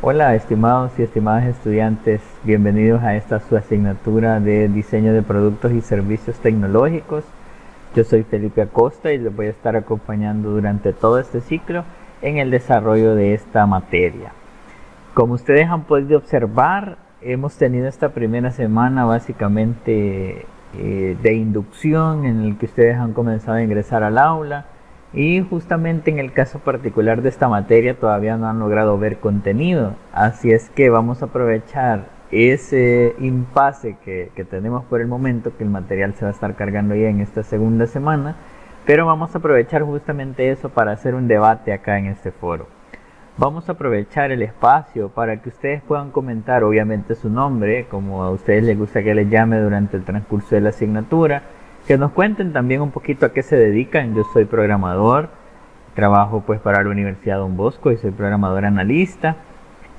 Hola estimados y estimadas estudiantes, bienvenidos a esta su asignatura de diseño de productos y servicios tecnológicos. Yo soy Felipe Acosta y les voy a estar acompañando durante todo este ciclo en el desarrollo de esta materia. Como ustedes han podido observar, hemos tenido esta primera semana básicamente eh, de inducción en el que ustedes han comenzado a ingresar al aula y justamente en el caso particular de esta materia todavía no han logrado ver contenido, así es que vamos a aprovechar ese impasse que, que, tenemos por el momento, que el material se va a estar cargando ya en esta segunda semana, pero vamos a aprovechar justamente eso para hacer un debate acá en este foro. Vamos a aprovechar el espacio para que ustedes puedan comentar obviamente su nombre, como a ustedes les gusta que les llame durante el transcurso de la asignatura, que nos cuenten también un poquito a qué se dedican. Yo soy programador, trabajo pues para la Universidad Don Bosco y soy programador analista.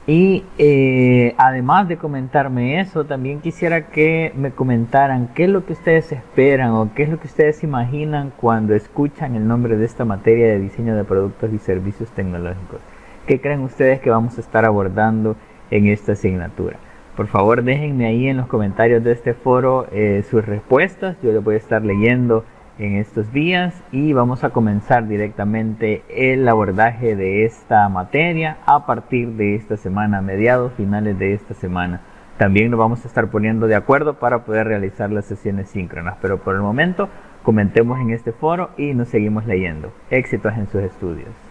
Y eh, además de comentarme eso, también quisiera que me comentaran qué es lo que ustedes esperan o qué es lo que ustedes imaginan cuando escuchan el nombre de esta materia de diseño de productos y servicios tecnológicos. ¿Qué creen ustedes que vamos a estar abordando en esta asignatura? Por favor, déjenme ahí en los comentarios de este foro eh, sus respuestas. Yo les voy a estar leyendo en estos días y vamos a comenzar directamente el abordaje de esta materia a partir de esta semana, mediados, finales de esta semana. También nos vamos a estar poniendo de acuerdo para poder realizar las sesiones síncronas, pero por el momento comentemos en este foro y nos seguimos leyendo. Éxitos en sus estudios.